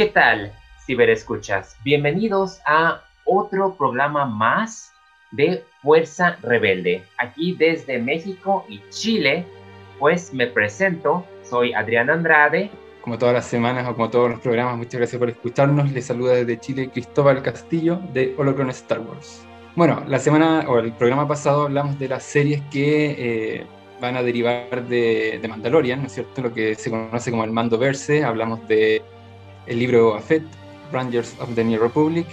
¿Qué tal, ciberescuchas? Bienvenidos a otro programa más de Fuerza Rebelde. Aquí desde México y Chile, pues me presento, soy Adrián Andrade. Como todas las semanas o como todos los programas, muchas gracias por escucharnos. Les saluda desde Chile Cristóbal Castillo de Holocron Star Wars. Bueno, la semana o el programa pasado hablamos de las series que eh, van a derivar de, de, Mandalorian, ¿no es cierto? Lo que se conoce como el Mando Verse. Hablamos de el libro Afet, Rangers of the New Republic,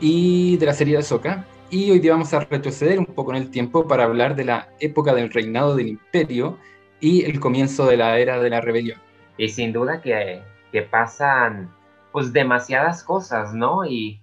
y de la serie de Ahsoka. Y hoy día vamos a retroceder un poco en el tiempo para hablar de la época del reinado del imperio y el comienzo de la era de la rebelión. Y sin duda que, que pasan pues demasiadas cosas, ¿no? Y,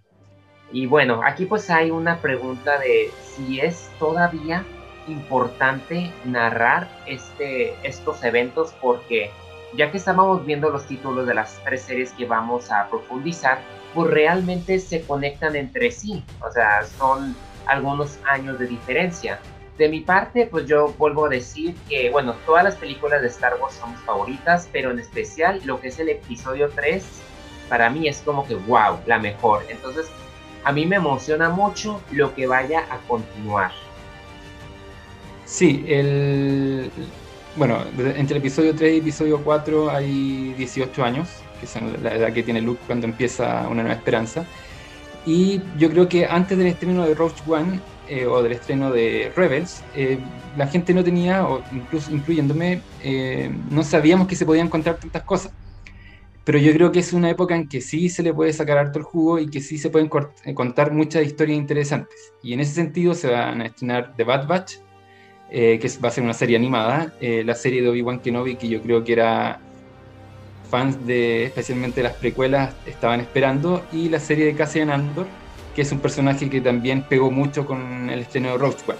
y bueno, aquí pues hay una pregunta de si es todavía importante narrar este, estos eventos porque ya que estábamos viendo los títulos de las tres series que vamos a profundizar, pues realmente se conectan entre sí, o sea, son algunos años de diferencia. De mi parte, pues yo vuelvo a decir que, bueno, todas las películas de Star Wars son mis favoritas, pero en especial lo que es el episodio 3, para mí es como que, wow, la mejor. Entonces, a mí me emociona mucho lo que vaya a continuar. Sí, el, bueno, entre el episodio 3 y episodio 4 hay 18 años, que es la edad que tiene Luke cuando empieza Una Nueva Esperanza. Y yo creo que antes del estreno de Rogue One eh, o del estreno de Rebels, eh, la gente no tenía, o incluso incluyéndome, eh, no sabíamos que se podían contar tantas cosas. Pero yo creo que es una época en que sí se le puede sacar harto el jugo y que sí se pueden contar muchas historias interesantes. Y en ese sentido se van a estrenar The Bad Batch, eh, que va a ser una serie animada, eh, la serie de Obi-Wan Kenobi, que yo creo que era fans de especialmente las precuelas estaban esperando, y la serie de Cassian Andor, que es un personaje que también pegó mucho con el estreno de Rogue One.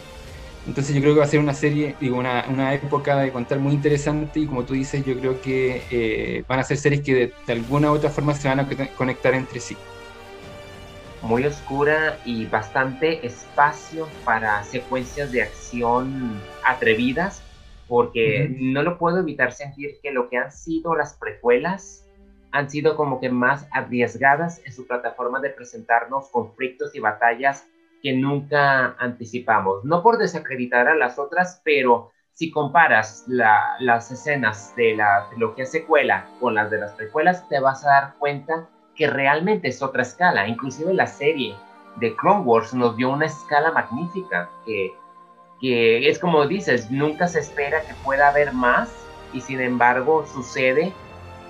Entonces yo creo que va a ser una serie, digo, una, una época de contar muy interesante y como tú dices, yo creo que eh, van a ser series que de, de alguna u otra forma se van a conectar entre sí muy oscura y bastante espacio para secuencias de acción atrevidas, porque no lo puedo evitar sentir que lo que han sido las precuelas han sido como que más arriesgadas en su plataforma de presentarnos conflictos y batallas que nunca anticipamos. No por desacreditar a las otras, pero si comparas las escenas de la trilogía secuela con las de las precuelas, te vas a dar cuenta que realmente es otra escala. Inclusive la serie de Clone Wars nos dio una escala magnífica que, que es como dices, nunca se espera que pueda haber más y sin embargo sucede.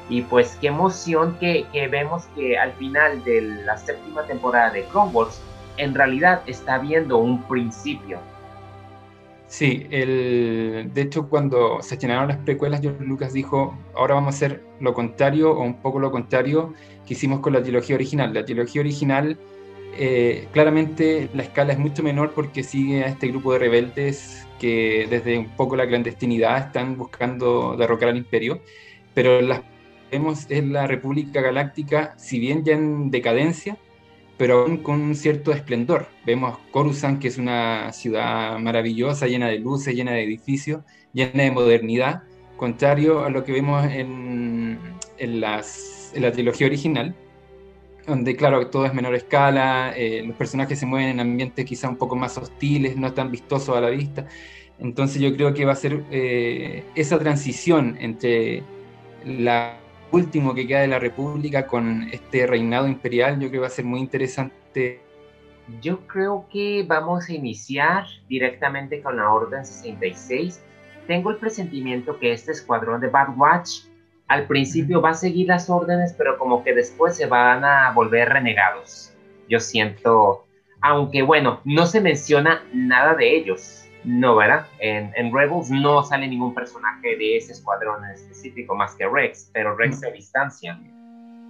Y pues qué emoción que, que vemos que al final de la séptima temporada de Clone Wars en realidad está viendo un principio. Sí, el, de hecho cuando se estrenaron las precuelas, George Lucas dijo, ahora vamos a hacer lo contrario o un poco lo contrario que hicimos con la trilogía original. La trilogía original, eh, claramente la escala es mucho menor porque sigue a este grupo de rebeldes que desde un poco la clandestinidad están buscando derrocar al imperio, pero las vemos es la República Galáctica, si bien ya en decadencia, pero aún con un cierto esplendor. Vemos Coruscant, que es una ciudad maravillosa, llena de luces, llena de edificios, llena de modernidad, contrario a lo que vemos en, en, las, en la trilogía original, donde claro, todo es menor escala, eh, los personajes se mueven en ambientes quizá un poco más hostiles, no tan vistosos a la vista. Entonces yo creo que va a ser eh, esa transición entre la último que queda de la República con este reinado imperial, yo creo que va a ser muy interesante. Yo creo que vamos a iniciar directamente con la Orden 66. Tengo el presentimiento que este escuadrón de Bad Watch al principio va a seguir las órdenes, pero como que después se van a volver renegados. Yo siento, aunque bueno, no se menciona nada de ellos no, ¿verdad? En, Rebels no sale ningún personaje de ese escuadrón en específico más que Rex, pero Rex se distancia.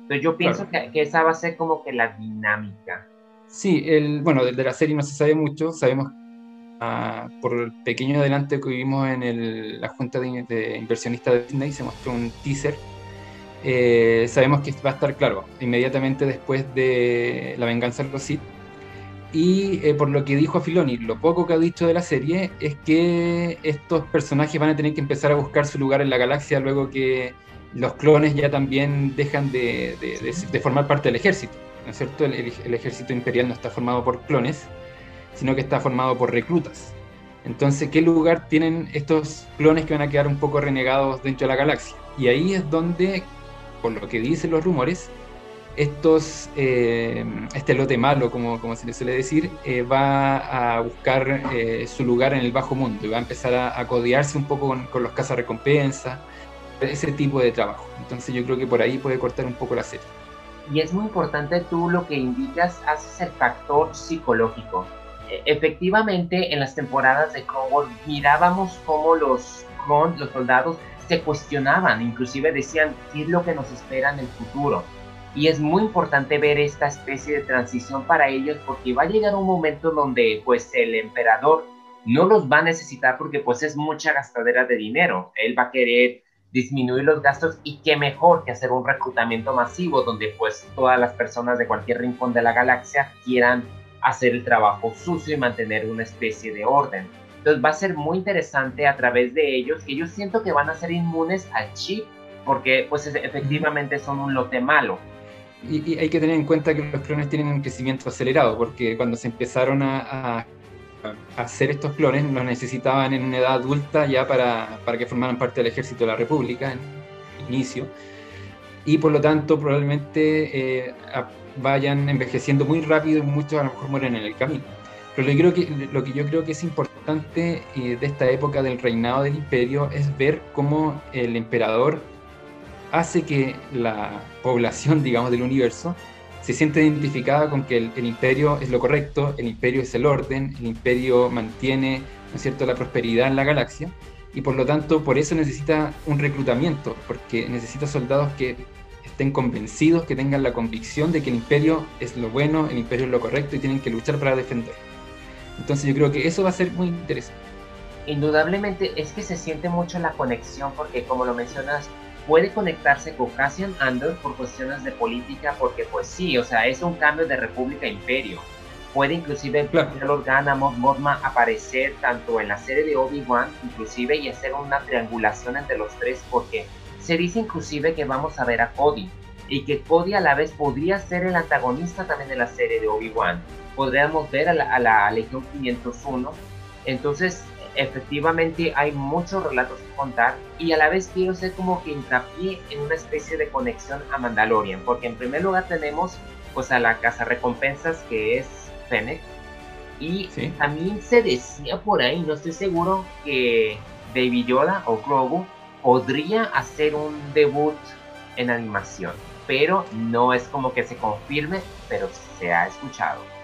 Entonces yo pienso que, esa va a ser como que la dinámica. Sí, el, bueno, de, la serie no se sabe mucho, sabemos ah, por el pequeño adelante que vimos en la junta de, inversionistas de Disney, se mostró un teaser. Eh, sabemos que va a estar claro, inmediatamente después de la venganza de los Sith, y eh, por lo que dijo Filoni, lo poco que ha dicho de la serie es que estos personajes van a tener que empezar a buscar su lugar en la galaxia luego que los clones ya también dejan de, formar parte del ejército, ¿no es cierto? el, ejército imperial no está formado por clones, sino que está formado por reclutas. Entonces, ¿qué lugar tienen estos clones que van a quedar un poco renegados dentro de la galaxia? Y ahí es donde, por lo que dicen los rumores, estos, eh, este lote malo, como, como se le suele decir, eh, va a buscar eh, su lugar en el bajo mundo y va a empezar a, a codiarse un poco con, con los cazarrecompensas, ese tipo de trabajo. Entonces yo creo que por ahí puede cortar un poco la serie. Y es muy importante tú lo que indicas, haces el factor psicológico e, efectivamente en las temporadas de Clone mirábamos cómo los los soldados se cuestionaban, inclusive decían qué es lo que nos espera en el futuro. Y es muy importante ver esta especie de transición para ellos porque va a llegar un momento donde pues el emperador no los va a necesitar porque pues es mucha gastadera de dinero. Él va a querer disminuir los gastos y qué mejor que hacer un reclutamiento masivo donde pues todas las personas de cualquier rincón de la galaxia quieran hacer el trabajo sucio y mantener una especie de orden. Entonces va a ser muy interesante a través de ellos, que yo siento que van a ser inmunes al chip, porque pues efectivamente son un lote malo. Y, hay que tener en cuenta que los clones tienen un crecimiento acelerado, porque cuando se empezaron a, a, hacer estos clones, los necesitaban en una edad adulta ya para, para que formaran parte del ejército de la República en inicio. Y por lo tanto, probablemente eh, vayan envejeciendo muy rápido y muchos a lo mejor mueren en el camino. Pero lo, creo que, lo que yo creo que es importante eh, de esta época del reinado del imperio es ver cómo el emperador hace que la población, digamos, del universo se siente identificada con que el, imperio es lo correcto, el imperio es el orden, el imperio mantiene, ¿no es cierto?, la prosperidad en la galaxia y por lo tanto por eso necesita un reclutamiento, porque necesita soldados que estén convencidos, que tengan la convicción de que el imperio es lo bueno, el imperio es lo correcto y tienen que luchar para defender. Entonces yo creo que eso va a ser muy interesante. Indudablemente es que se siente mucho la conexión porque como lo mencionas, puede conectarse con Cassian Andor por cuestiones de política porque pues sí, o sea, es un cambio de república a imperio. Puede inclusive claro. el Organa, Mothma aparecer tanto en la serie de Obi-Wan inclusive y hacer una triangulación entre los tres porque se dice inclusive que vamos a ver a Cody y que Cody a la vez podría ser el antagonista también de la serie de Obi-Wan. Podríamos ver a la, Legión 501. Entonces, efectivamente hay muchos relatos que contar y a la vez quiero ser como que hincapié en una especie de conexión a Mandalorian, porque en primer lugar tenemos pues a la casa recompensas que es Fennec y también se decía por ahí, no estoy seguro que Baby Yoda o Grogu podría hacer un debut en animación, pero no es como que se confirme, pero se ha escuchado.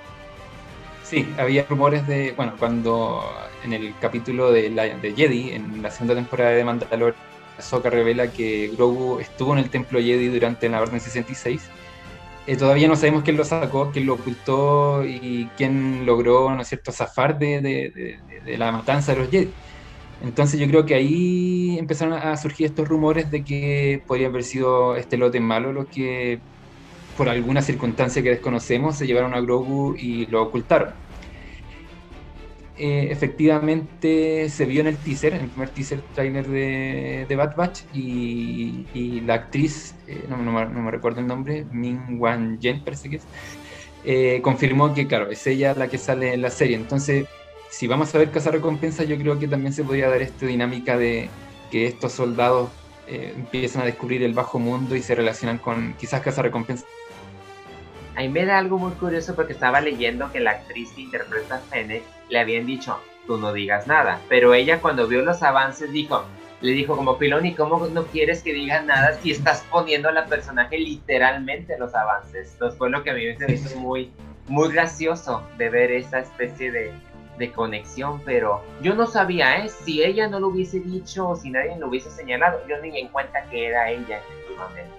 Sí, había rumores de, bueno, cuando en el capítulo de, la, de Jedi, en la segunda temporada de Mandalorian, Ahsoka revela que Grogu estuvo en el templo Jedi durante la Orden 66. Eh, todavía no sabemos quién lo sacó, quién lo ocultó y quién logró, ¿no es cierto?, zafar de, de, la matanza de los Jedi. Entonces yo creo que ahí empezaron a surgir estos rumores de que podría haber sido este lote malo lo que por alguna circunstancia que desconocemos se llevaron a Grogu y lo ocultaron. Eh, efectivamente se vio en el teaser, en el primer teaser trailer de, de Bad Batch y, la actriz, eh, no, me recuerdo el nombre, Min Wan Yen parece que es, eh, confirmó que claro, es ella la que sale en la serie. Entonces si vamos a ver recompensa, yo creo que también se podría dar esta dinámica de que estos soldados empiezan a descubrir el bajo mundo y se relacionan con quizás recompensa. A mí me da algo muy curioso porque estaba leyendo que la actriz que interpreta a Fennec le habían dicho, tú no digas nada, pero ella cuando vio los avances dijo, le dijo como Piloni, ¿cómo no quieres que diga nada si estás poniendo a la personaje literalmente en los avances? Entonces fue lo que a mí me hizo muy, muy gracioso de ver esa especie de, de conexión, pero yo no sabía, ¿eh? Si ella no lo hubiese dicho o si nadie lo hubiese señalado, yo ni en cuenta que era ella efectivamente.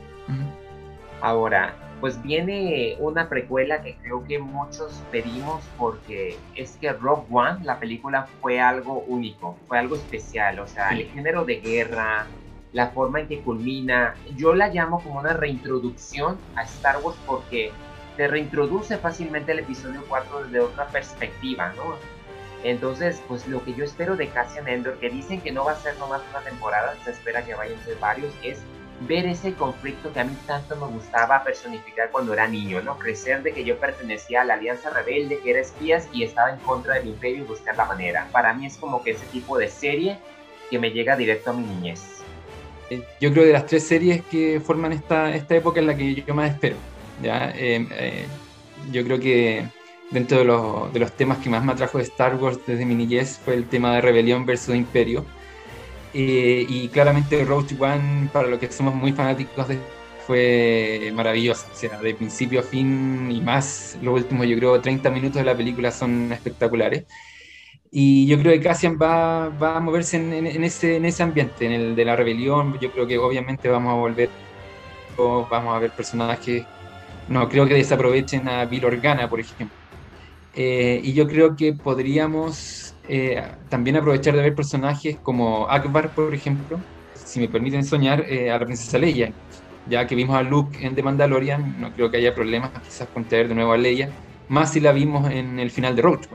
Ahora, pues viene una precuela que creo que muchos pedimos porque es que Rogue One, la película, fue algo único, fue algo especial, o sea, el género de guerra, la forma en que culmina, yo la llamo como una reintroducción a Star Wars porque te reintroduce fácilmente el episodio 4 desde otra perspectiva, ¿no? Entonces, pues lo que yo espero de Cassian Endor, que dicen que no va a ser nomás una temporada, se espera que vayan a ser varios, es ver ese conflicto que a mí tanto me gustaba personificar cuando era niño, ¿no? Crecer de que yo pertenecía a la Alianza Rebelde, que era espías y estaba en contra del imperio y buscar la manera. Para mí es como que ese tipo de serie que me llega directo a mi niñez. Eh, yo creo de las tres series que forman esta, esta época es la que yo más espero. ¿ya? Eh, eh, yo creo que dentro de los, de los, temas que más me atrajo de Star Wars desde mi niñez fue el tema de rebelión versus imperio. Y claramente Rogue One, para los que somos muy fanáticos de fue maravilloso, o sea, de principio a fin y más, los últimos yo creo 30 minutos de la película son espectaculares. Y yo creo que Cassian va, va a moverse en, ese, en ese ambiente, en el de la rebelión. Yo creo que obviamente vamos a volver, vamos a ver personajes, no creo que desaprovechen a Bill Organa, por ejemplo. Eh, y yo creo que podríamos eh, también aprovechar de ver personajes como Akbar, por ejemplo, si me permiten soñar, eh, a la princesa Leia. Ya que vimos a Luke en The Mandalorian, no creo que haya problemas quizás con traer de nuevo a Leia, más si la vimos en el final de Rogue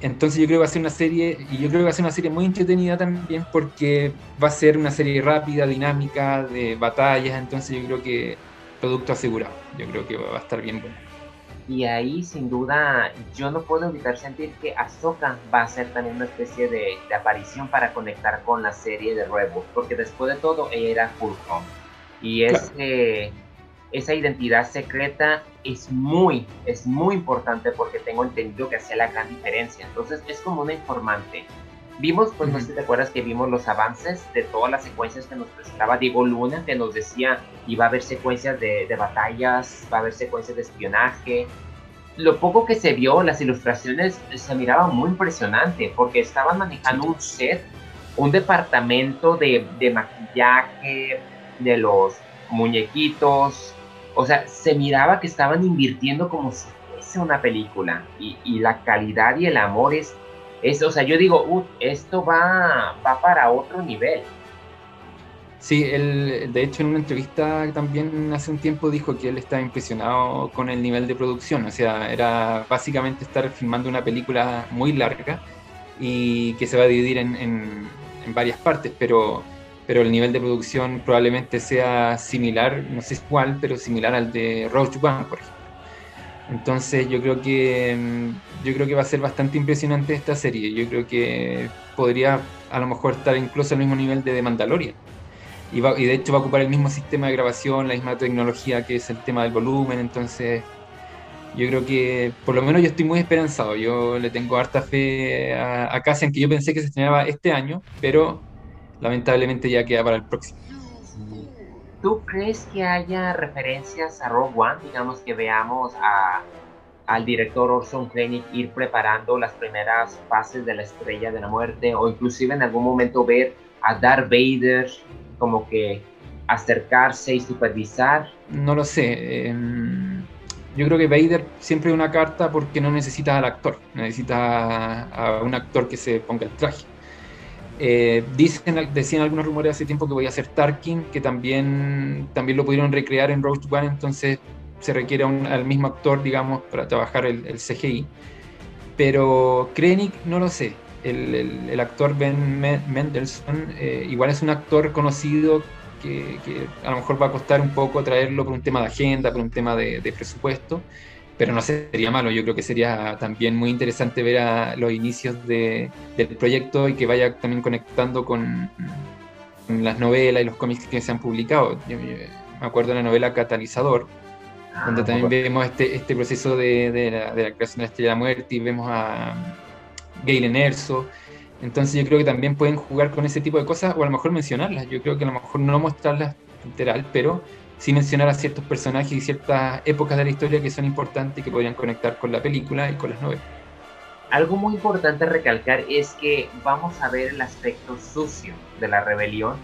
entonces yo creo que va a ser una serie, y yo creo que va a ser una serie muy entretenida también porque va a ser una serie rápida, dinámica, de batallas, entonces yo creo que producto asegurado, yo creo que va a estar bien bueno. Y ahí sin duda yo no puedo evitar sentir que Ahsoka va a ser también una especie de, aparición para conectar con la serie de Rebels, porque después de todo ella era Fulcrum. Y es esa identidad secreta es muy, es muy importante porque tengo entendido que hace la gran diferencia. Entonces es como una informante. Vimos, pues no sé si te acuerdas que vimos los avances de todas las secuencias que nos presentaba Diego Luna, que nos decía iba a haber secuencias de, de batallas, va a haber secuencias de espionaje. Lo poco que se vio, las ilustraciones, se miraba muy impresionante porque estaban manejando un set, un departamento de, de maquillaje, de los muñequitos, o sea, se miraba que estaban invirtiendo como si fuese una película y, la calidad y el amor es, es o sea, yo digo, esto va, va para otro nivel. Sí, él, de hecho en una entrevista también hace un tiempo dijo que él estaba impresionado con el nivel de producción, o sea, era básicamente estar filmando una película muy larga y que se va a dividir en, en, en varias partes, pero pero el nivel de producción probablemente sea similar, no sé cuál, pero similar al de Roach One, por ejemplo. Entonces yo creo que mm, yo creo que va a ser bastante impresionante esta serie. Yo creo que podría a lo mejor estar incluso al mismo nivel de The Mandalorian. Y, y de hecho va a ocupar el mismo sistema de grabación, la misma tecnología que es el tema del volumen. Entonces yo creo que por lo menos yo estoy muy esperanzado. Yo le tengo harta fe a, a Cassian, que yo pensé que se estrenaba este año, pero lamentablemente ya queda para el próximo. ¿Tú crees que haya referencias a Rogue One? Digamos que veamos a, al director Orson Krennic ir preparando las primeras fases de la Estrella de la Muerte o inclusive en algún momento ver a Darth Vader como que acercarse y supervisar. No lo sé. Em, yo creo que Vader siempre es una carta porque no necesita al actor, necesita a un actor que se ponga el traje. Eh, dicen, decían algunos rumores hace tiempo que voy a ser Tarkin, que también, también lo pudieron recrear en Rogue One, entonces se requiere al mismo actor, digamos, para trabajar el, CGI. Pero Krennic no lo sé. El, actor Ben Mendelssohn eh, igual es un actor conocido que, a lo mejor va a costar un poco traerlo por un tema de agenda, por un tema de presupuesto pero no sería malo. Yo creo que sería también muy interesante ver a los inicios de, del proyecto y que vaya también conectando con, las novelas y los cómics que se han publicado. Yo, me acuerdo de la novela Catalizador, ah, donde también vemos este, este proceso de, de, la, de, la, creación de la Estrella de la Muerte y vemos a Galen Erso. Entonces yo creo que también pueden jugar con ese tipo de cosas o a lo mejor mencionarlas. Yo creo que a lo mejor no mostrarlas literal, pero sin mencionar a ciertos personajes y ciertas épocas de la historia que son importantes y que podrían conectar con la película y con las novelas. Algo muy importante recalcar es que vamos a ver el aspecto sucio de la rebelión,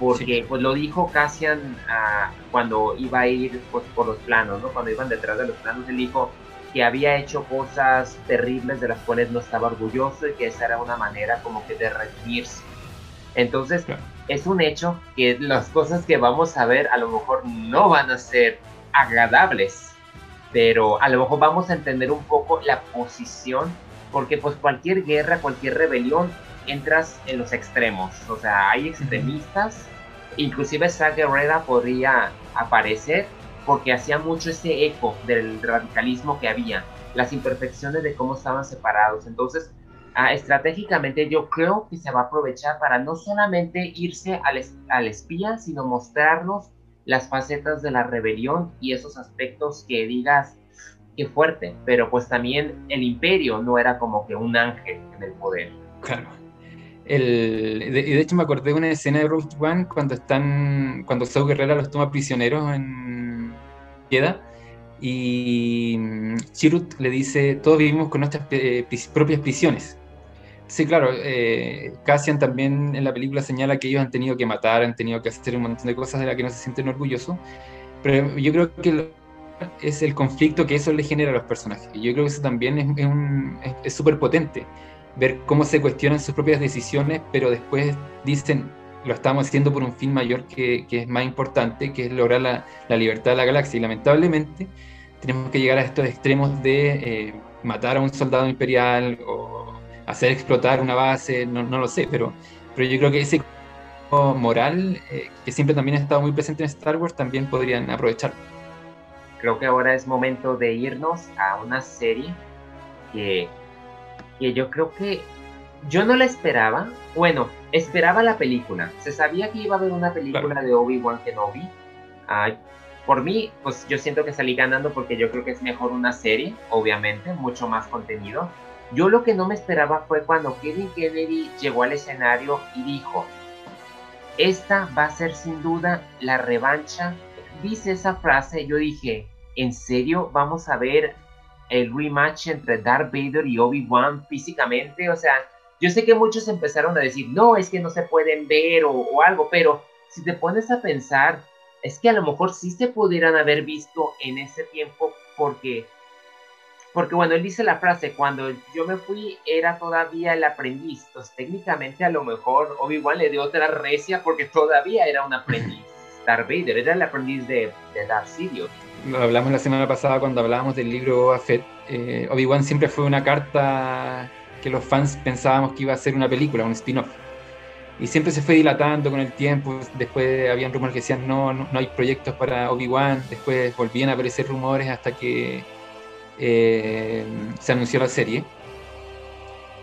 porque pues lo dijo Cassian ah, cuando iba a ir pues, por los planos, ¿no? cuando iban detrás de los planos, él dijo que había hecho cosas terribles de las cuales no estaba orgulloso y que esa era una manera como que de redimirse. Entonces, es un hecho que las cosas que vamos a ver a lo mejor no van a ser agradables, pero a lo mejor vamos a entender un poco la posición, porque pues cualquier guerra, cualquier rebelión, entras en los extremos, o sea, hay extremistas inclusive Saw Gerrera podría aparecer porque hacía mucho ese eco del radicalismo que había, las imperfecciones de cómo estaban separados. Entonces, estratégicamente yo creo que se va a aprovechar para no solamente irse al, al espía, sino mostrarnos las facetas de la rebelión y esos aspectos que digas, qué fuerte, pero pues también el imperio no era como que un ángel en el poder. Claro. El, de, de, hecho me acordé de una escena de Rogue One cuando están cuando Saw Guerrera los toma prisioneros en Queda y Chirut le dice todos vivimos con nuestras eh, propias prisiones sí claro eh, Cassian también en la película señala que ellos han tenido que matar han tenido que hacer un montón de cosas de las que no se sienten orgullosos pero yo creo que es el conflicto que eso le genera a los personajes yo creo que eso también es súper potente ver cómo se cuestionan sus propias decisiones, pero después dicen, lo estamos haciendo por un fin mayor que, es más importante, que es lograr la, la, libertad de la galaxia. Y lamentablemente tenemos que llegar a estos extremos de eh, matar a un soldado imperial o hacer explotar una base, no, no lo sé, pero, pero yo creo que ese moral, eh, que siempre también ha estado muy presente en Star Wars, también podrían aprovechar. Creo que ahora es momento de irnos a una serie que que yo creo que yo no la esperaba. Bueno, esperaba la película. Se sabía que iba a haber una película de Obi-Wan Kenobi. Ay, por mí, pues yo siento que salí ganando porque yo creo que es mejor una serie, obviamente, mucho más contenido. Yo lo que no me esperaba fue cuando Kevin Kennedy llegó al escenario y dijo, esta va a ser sin duda la revancha. Dice esa frase, yo dije, ¿en serio vamos a ver el rematch entre Darth Vader y Obi-Wan físicamente. O sea, yo sé que muchos empezaron a decir, no, es que no se pueden ver o, algo, pero si te pones a pensar, es que a lo mejor sí se pudieran haber visto en ese tiempo porque, porque bueno, él dice la frase, cuando yo me fui era todavía el aprendiz, entonces técnicamente a lo mejor Obi-Wan le dio otra recia porque todavía era un aprendiz. Darth Vader era el aprendiz de, de Darth Sidious. Lo hablamos la semana pasada cuando hablábamos del libro Boba Fett, eh, Obi-Wan siempre fue una carta que los fans pensábamos que iba a ser una película, un spin-off. Y siempre se fue dilatando con el tiempo, después habían rumores que decían no, no, hay proyectos para Obi-Wan, después volvían a aparecer rumores hasta que eh, se anunció la serie.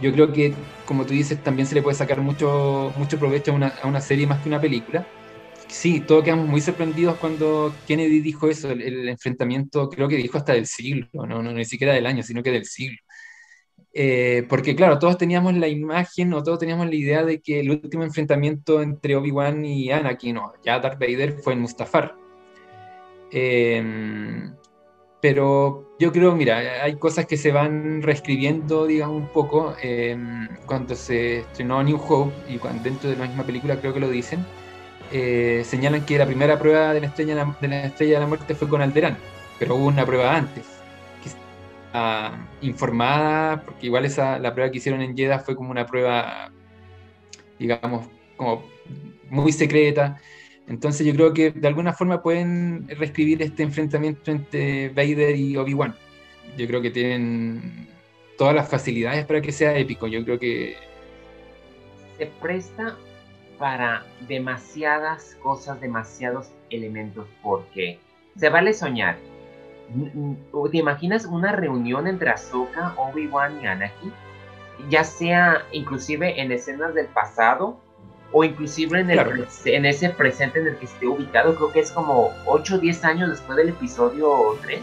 Yo creo que, como tú dices, también se le puede sacar mucho, mucho provecho a una, a una serie más que una película sí, todos quedamos muy sorprendidos cuando Kennedy dijo eso, el, enfrentamiento, creo que dijo hasta del siglo, no, no, ni siquiera del año, sino que del siglo. Eh, porque claro, todos teníamos la imagen o todos teníamos la idea de que el último enfrentamiento entre Obi-Wan y Anakin, o ya Darth Vader, fue en Mustafar. Em, pero yo creo, mira, hay cosas que se van reescribiendo, digamos, un poco. Em, cuando se estrenó New Hope y cuando, dentro de la misma película creo que lo dicen, eh, señalan que la primera prueba de la, estrella, de la estrella de la muerte fue con Alderán, pero hubo una prueba antes, que está informada, porque igual esa, la prueba que hicieron en Jeddah fue como una prueba, digamos, como muy secreta. Entonces yo creo que de alguna forma pueden reescribir este enfrentamiento entre Vader y Obi-Wan. Yo creo que tienen todas las facilidades para que sea épico. Yo creo que... Se presta para demasiadas cosas, demasiados elementos, porque se vale soñar. ¿Te imaginas una reunión entre Ahsoka, Obi-Wan y Anakin? Ya sea inclusive en escenas del pasado o inclusive en, el, en ese presente en el que esté ubicado, creo que es como 8 o 10 años después del episodio 3.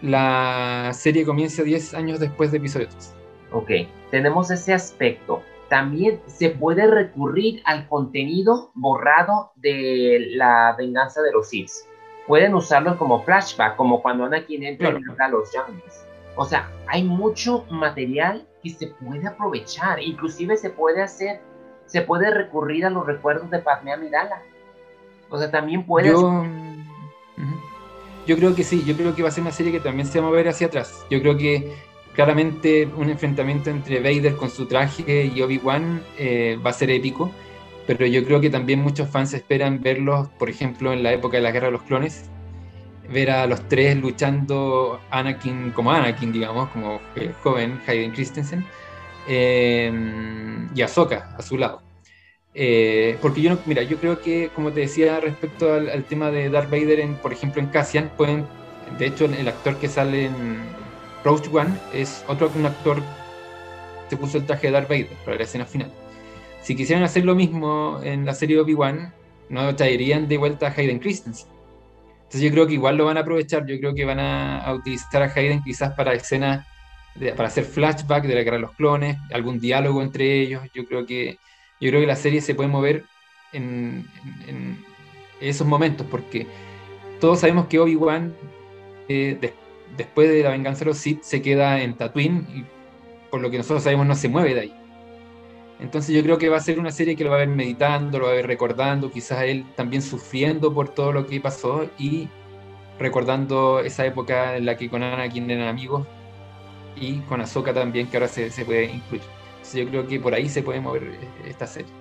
La serie comienza 10 años después de episodio 3. Ok, tenemos ese aspecto también se puede recurrir al contenido borrado de la venganza de los Sith. Pueden usarlo como flashback, como cuando Anakin entra claro. a los Younglings. O sea, hay mucho material que se puede aprovechar. Inclusive se puede hacer, se puede recurrir a los recuerdos de Padme Amidala. O sea, también puede... Yo, yo creo que sí, yo creo que va a ser una serie que también se va a mover hacia atrás. Yo creo que claramente un enfrentamiento entre Vader con su traje y Obi-Wan eh, va a ser épico, pero yo creo que también muchos fans esperan verlos, por ejemplo, en la época de la Guerra de los Clones, ver a los tres luchando Anakin como Anakin, digamos, como el joven Hayden Christensen, eh, y Ahsoka a su lado. Eh, porque yo no, mira, yo creo que, como te decía, respecto al, tema de Darth Vader, en, por ejemplo, en Cassian, pueden, de hecho, el actor que sale en Rogue One es otro un actor que se puso el traje de Darth Vader para la escena final. Si quisieran hacer lo mismo en la serie Obi-Wan, no traerían de vuelta a Hayden Christensen. Entonces yo creo que igual lo van a aprovechar, yo creo que van a, utilizar a Hayden quizás para escenas, para hacer flashback de la guerra de los clones, algún diálogo entre ellos, yo creo que yo creo que la serie se puede mover en, esos momentos, porque todos sabemos que Obi-Wan, eh, después de la venganza de los Sith, se queda en Tatooine y por lo que nosotros sabemos no se mueve de ahí. Entonces yo creo que va a ser una serie que lo va a ver meditando, lo va a ver recordando, quizás él también sufriendo por todo lo que pasó y recordando esa época en la que con Anakin eran amigos y con Ahsoka también, que ahora se, se puede incluir. Entonces yo creo que por ahí se puede mover eh, esta serie.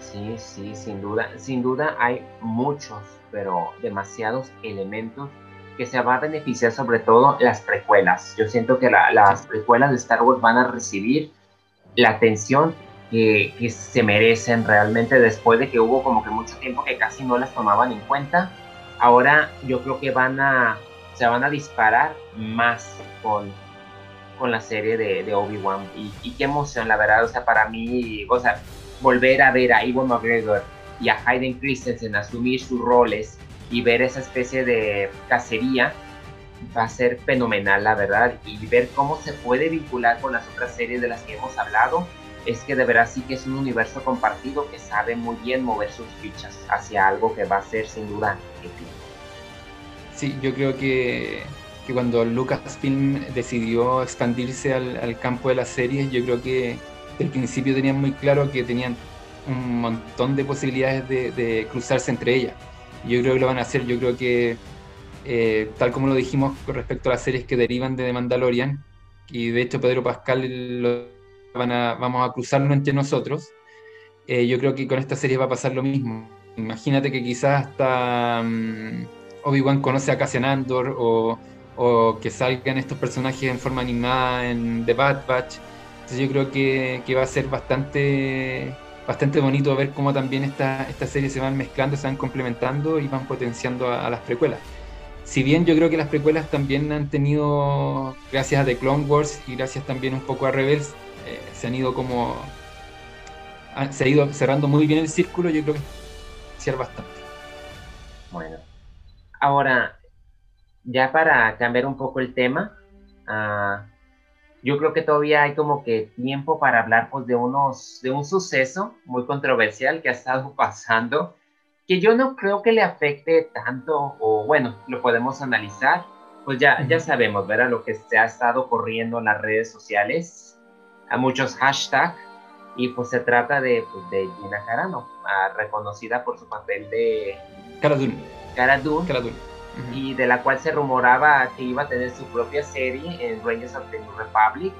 Sí, sí, sin duda. Sin duda hay muchos, pero demasiados elementos que se van a beneficiar sobre todo las precuelas. Yo siento que las precuelas de Star Wars van a recibir la atención que, se merecen realmente después de que hubo como que mucho tiempo que casi no las tomaban en cuenta. Ahora yo creo que van a, se van a disparar más con, con la serie de, Obi-Wan. Y, qué emoción, la verdad. O sea, para mí, o sea, volver a ver a Ivo McGregor y a Hayden Christensen asumir sus roles y ver esa especie de cacería va a ser fenomenal, la verdad. Y ver cómo se puede vincular con las otras series de las que hemos hablado es que de verdad sí que es un universo compartido que sabe muy bien mover sus fichas hacia algo que va a ser sin duda épico. Sí, yo creo que, que cuando Lucasfilm decidió expandirse al, campo de las series, yo creo que al principio tenían muy claro que tenían un montón de posibilidades de, cruzarse entre ellas. Yo creo que lo van a hacer, yo creo que eh, tal como lo dijimos con respecto a las series que derivan de The Mandalorian, y de hecho Pedro Pascal lo vamos a cruzarlo entre nosotros. Eh, yo creo que con esta serie va a pasar lo mismo. Imagínate que quizás hasta mm, Obi-Wan conoce a Cassian Andor o, o, que salgan estos personajes en forma animada en The Bad Batch. Entonces yo creo que, que va a ser bastante, bastante bonito ver cómo también estas esta series se van mezclando, se van complementando y van potenciando a, a las precuelas si bien yo creo que las precuelas también han tenido, gracias a The Clone Wars y gracias también un poco a Rebels, eh, se han ido como. Se ha ido cerrando muy bien el círculo, yo creo que ser bastante. Bueno, ahora, ya para cambiar un poco el tema, ah, yo creo que todavía hay como que tiempo para hablar pues, de, unos, de un suceso muy controversial que ha estado pasando, que yo no creo que le afecte tanto, o bueno, lo podemos analizar, pues ya, ya sabemos, ¿verdad? Lo que se ha estado corriendo en las redes sociales, a muchos hashtags y pues se trata de, pues, de Gina Carano, ah, reconocida por su papel de Cara Dune. Cara Dune, y de la cual se rumoraba que iba a tener su propia serie en Rangers of the New Republic.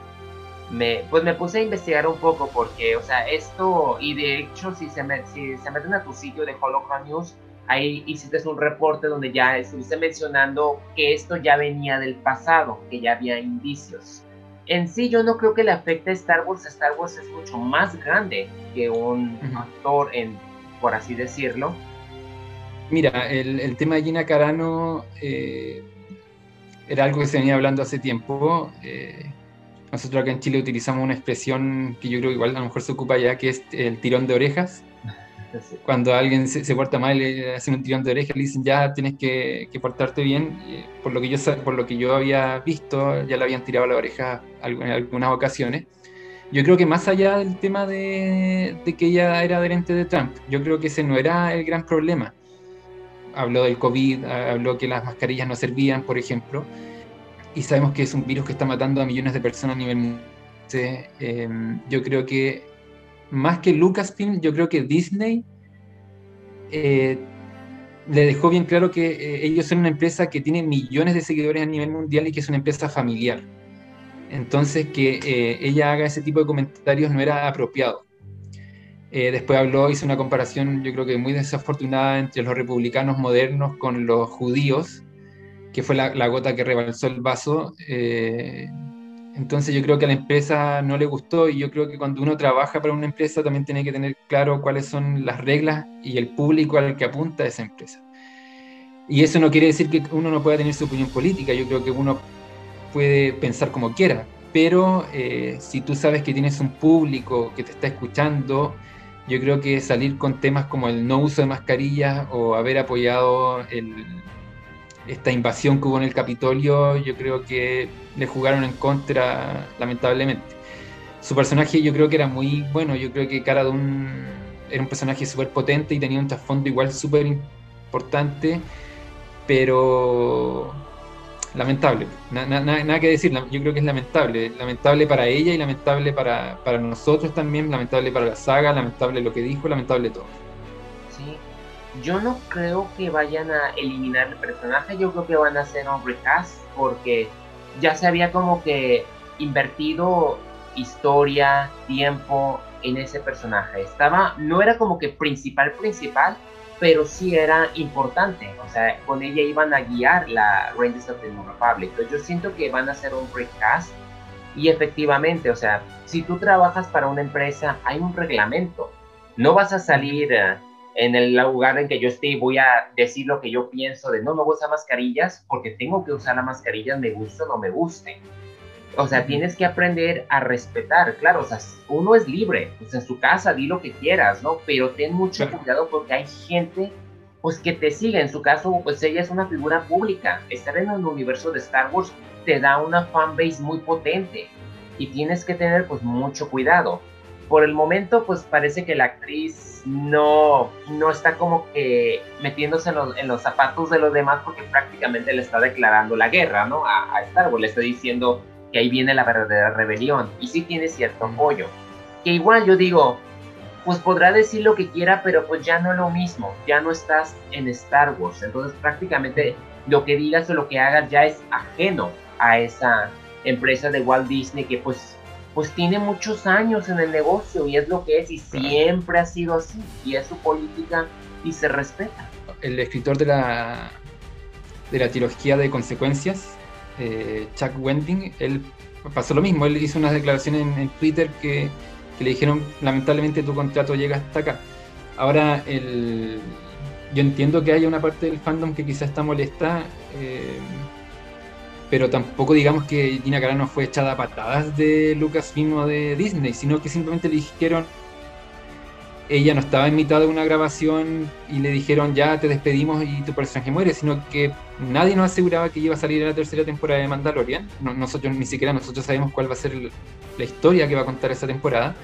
Me, pues me puse a investigar un poco porque, o sea, esto, y de hecho, si se, me, si se meten a tu sitio de Holocron News, ahí hiciste un reporte donde ya estuviste mencionando que esto ya venía del pasado, que ya había indicios en sí yo no creo que le afecte a Star Wars. Star Wars es mucho más grande que un actor, en, por así decirlo. Mira, el, tema de Gina Carano eh, era algo que se venía hablando hace tiempo. Eh, nosotros acá en Chile utilizamos una expresión que yo creo que igual a lo mejor se ocupa ya, que es el tirón de orejas. Cuando alguien se, porta mal, le hacen un tirón de oreja, le dicen ya tienes que, portarte bien. Por lo, que yo, por lo que yo había visto, ya le habían tirado la oreja en algunas ocasiones. Yo creo que más allá del tema de, que ella era adherente de Trump, yo creo que ese no era el gran problema. Habló del COVID, habló que las mascarillas no servían, por ejemplo, y sabemos que es un virus que está matando a millones de personas a nivel mundial. Eh, yo creo que más que Lucasfilm, yo creo que Disney eh, le dejó bien claro que eh, ellos son una empresa que tiene millones de seguidores a nivel mundial y que es una empresa familiar. Entonces, que eh, ella haga ese tipo de comentarios no era apropiado. Después habló, hizo una comparación, yo creo que muy desafortunada entre los republicanos modernos con los judíos, que fue la, la gota que rebalsó el vaso Entonces yo creo que a la empresa no le gustó y yo creo que cuando uno trabaja para una empresa también tiene que tener claro cuáles son las reglas y el público al que apunta esa empresa. Y eso no quiere decir que uno no pueda tener su opinión política, yo creo que uno puede pensar como quiera, pero eh, si tú sabes que tienes un público que te está escuchando, yo creo que salir con temas como el no uso de mascarillas o haber apoyado el, esta invasión que hubo en el Capitolio, yo creo que le jugaron en contra, lamentablemente. Su personaje yo creo que era muy bueno, yo creo que cara de un... era un personaje súper potente y tenía un trasfondo igual súper importante, pero lamentable, nada que decir, yo creo que es lamentable, lamentable para ella y lamentable para, para nosotros también, lamentable para la saga, lamentable lo que dijo, lamentable todo. Sí, yo no creo que vayan a eliminar el personaje, yo creo que van a hacer un recast porque ya se había como que invertido historia, tiempo en ese personaje. Estaba, no era como que principal principal, pero sí era importante. O sea, con ella iban a guiar la Rangers of the New Republic. Entonces yo siento que van a hacer un recast y efectivamente, o sea, si tú trabajas para una empresa, hay un reglamento. No vas a salir eh, en el lugar en que yo esté y voy a decir lo que yo pienso de no, no voy a usar mascarillas porque tengo que usar las mascarillas, me guste o no me guste. O sea, tienes que aprender a respetar, claro, o sea, uno es libre, pues en su casa di lo que quieras, ¿no? Pero ten mucho cuidado porque hay gente, pues que te sigue, en su caso, pues ella es una figura pública, estar en el universo de Star Wars te da una fanbase muy potente y tienes que tener pues mucho cuidado. Por el momento, pues parece que la actriz no, no está como que metiéndose en los, zapatos de los demás porque prácticamente le está declarando la guerra, ¿no? A, Star Wars, le está diciendo que ahí viene la verdadera rebelión y sí tiene cierto apoyo. Que igual yo digo, pues podrá decir lo que quiera, pero pues ya no es lo mismo, ya no estás en Star Wars, entonces prácticamente lo que digas o lo que hagas ya es ajeno a esa empresa de Walt Disney que pues pues tiene muchos años en el negocio y es lo que es y siempre ha sido así y es su política y se respeta. El escritor de la, de la trilogía de consecuencias, eh, Chuck Wending, él pasó lo mismo, él hizo unas declaraciones en, Twitter que, le dijeron lamentablemente tu contrato llega hasta acá. Ahora el, yo entiendo que haya una parte del fandom que quizá está molesta. Eh, pero tampoco digamos que Gina Carano fue echada a patadas de Lucasfilm o de Disney, sino que simplemente le dijeron, ella no estaba en mitad de una grabación y le dijeron ya te despedimos y tu personaje muere, sino que nadie nos aseguraba que iba a salir en la tercera temporada de Mandalorian, nosotros ni siquiera nosotros sabemos cuál va a ser la historia que va a contar esa temporada.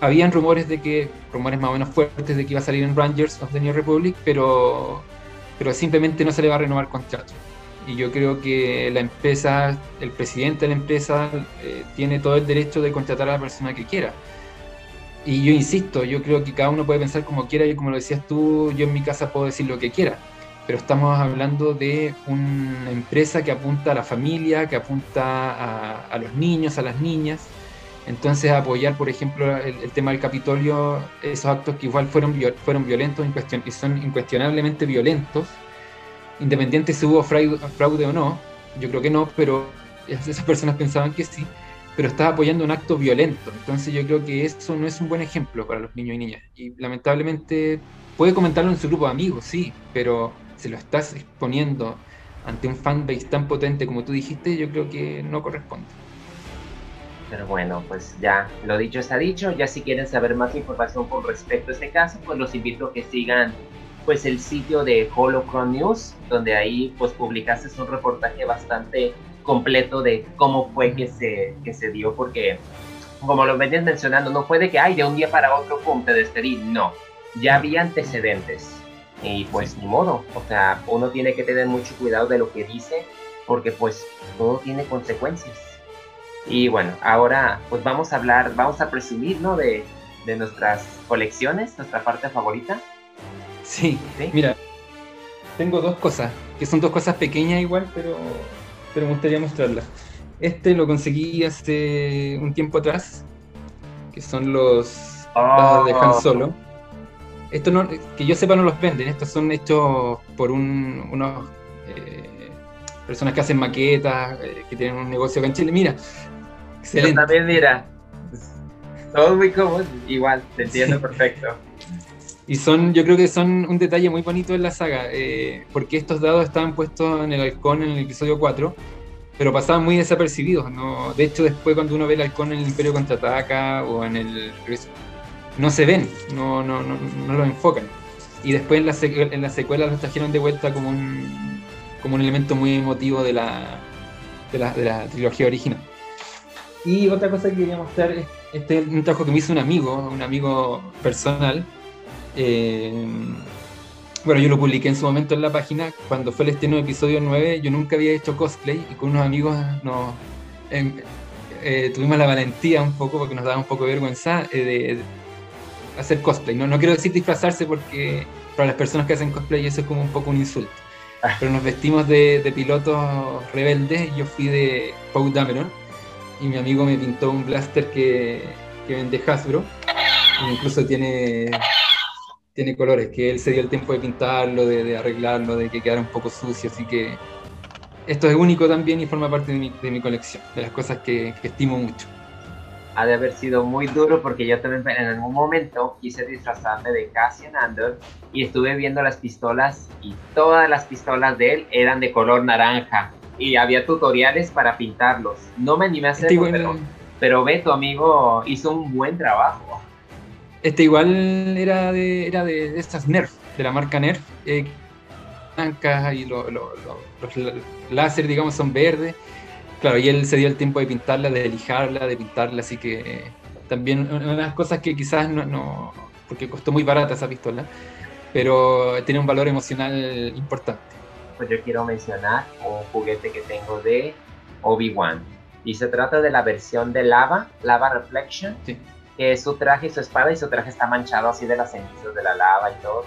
Habían rumores de que, rumores más o menos fuertes de que iba a salir en Rangers of the New Republic, pero, pero simplemente no se le va a renovar contrato y yo creo que la empresa, el presidente de la empresa eh, tiene todo el derecho de contratar a la persona que quiera. Y yo insisto, yo creo que cada uno puede pensar como quiera, y como lo decías tú, yo en mi casa puedo decir lo que quiera, pero estamos hablando de una empresa que apunta a la familia, que apunta a, los niños, a las niñas. Entonces apoyar, por ejemplo, el, tema del Capitolio, esos actos que igual fueron, fueron violentos y son incuestionablemente violentos, independiente si hubo fraude o no, yo creo que no, pero esas personas pensaban que sí, pero estaba apoyando un acto violento. Entonces yo creo que eso no es un buen ejemplo para los niños y niñas. Y lamentablemente puede comentarlo en su grupo de amigos, sí, pero si lo estás exponiendo ante un fanbase tan potente como tú dijiste, yo creo que no corresponde. Pero bueno, pues ya lo dicho está dicho. Ya si quieren saber más información con respecto a este caso, pues los invito a que sigan pues el sitio de Holocron News, donde ahí pues publicaste un reportaje bastante completo de cómo fue que se, que se dio, porque como lo venías mencionando, no fue de que, ay, de un día para otro, pum, te despedí, no, ya había antecedentes, y pues ni modo, o sea, uno tiene que tener mucho cuidado de lo que dice, porque pues todo tiene consecuencias. Y bueno, ahora pues vamos a hablar, vamos a presumir, ¿no? De, de nuestras colecciones, nuestra parte favorita. Sí, mira, tengo dos cosas, que son dos cosas pequeñas igual, pero, pero me gustaría mostrarlas. Este lo conseguí hace un tiempo atrás, que son los, oh. de Han Solo. Esto no, que yo sepa no los venden, estos son hechos por un, unos eh, personas que hacen maquetas, eh, que tienen un negocio acá en Chile. Mira, excelente. también, mira, todo muy cómodo, igual, te entiendo perfecto. Y son, yo creo que son un detalle muy bonito en la saga, eh, porque estos dados estaban puestos en el halcón en el episodio 4, pero pasaban muy desapercibidos. ¿no? De hecho, después cuando uno ve el halcón en el Imperio Contraataca o en el... No se ven, no, no, no, no lo enfocan. Y después en la, en la secuela los trajeron de vuelta como un, como un elemento muy emotivo de la, de la, trilogía original. Y otra cosa que quería mostrar es este un trabajo que me hizo un amigo, un amigo personal, eh, bueno, yo lo publiqué en su momento en la página. Cuando fue el estreno de episodio 9, yo nunca había hecho cosplay y con unos amigos nos, em, eh, tuvimos la valentía un poco, porque nos daba un poco de vergüenza, eh, de, hacer cosplay. No, no quiero decir disfrazarse porque para las personas que hacen cosplay eso es como un poco un insulto. Ah. Pero nos vestimos de, de pilotos rebeldes. Yo fui de Poe Dameron y mi amigo me pintó un blaster que, que vende Hasbro. incluso tiene tiene colores, que él se dio el tiempo de pintarlo, de, arreglarlo, de que quedara un poco sucio, así que esto es único también y forma parte de mi, de mi colección, de las cosas que, estimo mucho. Ha de haber sido muy duro porque yo también en algún momento quise disfrazarme de Cassian Andor y estuve viendo las pistolas y todas las pistolas de él eran de color naranja y había tutoriales para pintarlos. No me animé a hacerlo, pero, pero ve, tu amigo hizo un buen trabajo. Este igual era de, era de, estas Nerf, de la marca Nerf, eh, blancas y los láser, digamos, son verdes. Claro, y él se dio el tiempo de pintarla, de lijarla, de pintarla, así que eh, también una de las cosas que quizás no, porque costó muy barata esa pistola, pero tiene un valor emocional importante. Pues yo quiero mencionar un juguete que tengo de Obi-Wan. Y se trata de la versión de Lava, Lava Reflection. Sí que es su traje y su espada y su traje está manchado así de las cenizas de la lava y todo.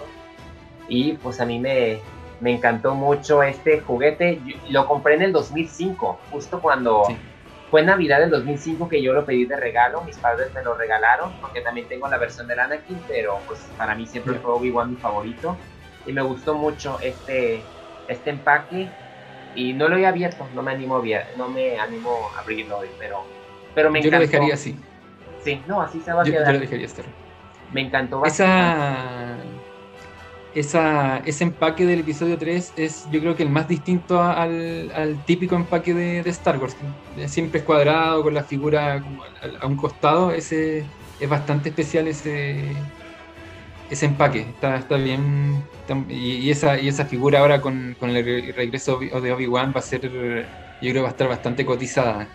Y pues a mí me, me encantó mucho este juguete. lo compré en el 2005, justo cuando fue Navidad del 2005 que yo lo pedí de regalo. Mis padres me lo regalaron porque también tengo la versión del Anakin, pero pues para mí siempre fue Obi-Wan mi favorito. Y me gustó mucho este, este empaque. Y no lo he abierto, no me animo a, no me animo a abrirlo hoy, pero, pero me encantó. Yo lo dejaría así. Sí, no, así se va a quedar. Yo lo dejaría estar. Me encantó Esa, esa, ese empaque del episodio 3 es yo creo que el más distinto al, al típico empaque de, de, Star Wars. Siempre es cuadrado, con la figura como a, un costado. Ese es bastante especial ese, ese empaque. Está, está bien. y, esa, y esa figura ahora con, con el regreso de Obi-Wan va a ser, yo creo que va a estar bastante cotizada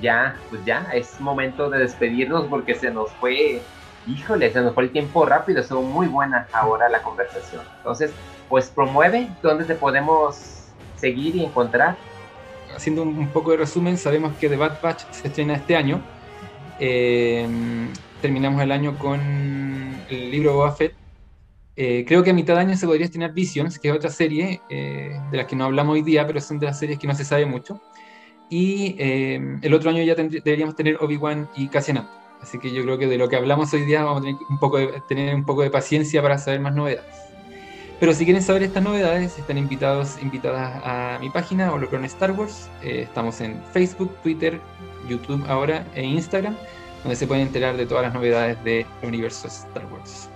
ya, pues ya, es momento de despedirnos porque se nos fue, híjole, se nos fue el tiempo rápido, estuvo muy buena ahora la conversación. Entonces, pues promueve, ¿dónde te podemos seguir y encontrar? Haciendo un poco de resumen, sabemos que The Bad Batch se estrena este año. Em, terminamos el año con el libro Boba Fett. Eh, creo que a mitad de año se podría estrenar Visions, que es otra serie eh, de las que no hablamos hoy día, pero son de las series que no se sabe mucho. Y em, el otro año ya deberíamos tener Obi-Wan y Cassian Así que yo creo que de lo que hablamos hoy día vamos a tener un poco de, tener un poco de paciencia para saber más novedades. Pero si quieren saber estas novedades, están invitados, invitadas a mi página, Holocron Star Wars. Eh, estamos en Facebook, Twitter, YouTube ahora e Instagram, donde se pueden enterar de todas las novedades del universo Star Wars.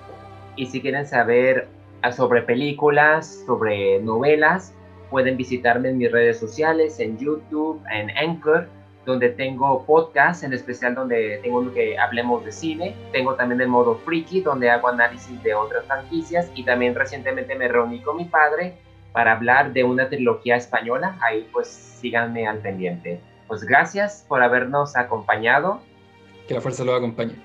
Y si quieren saber sobre películas, sobre novelas, Pueden visitarme en mis redes sociales, en YouTube, en Anchor, donde tengo podcasts, en especial donde tengo uno que hablemos de cine. Tengo también el modo freaky, donde hago análisis de otras franquicias. Y también recientemente me reuní con mi padre para hablar de una trilogía española. Ahí pues síganme al pendiente. Pues gracias por habernos acompañado. Que la fuerza lo acompañe.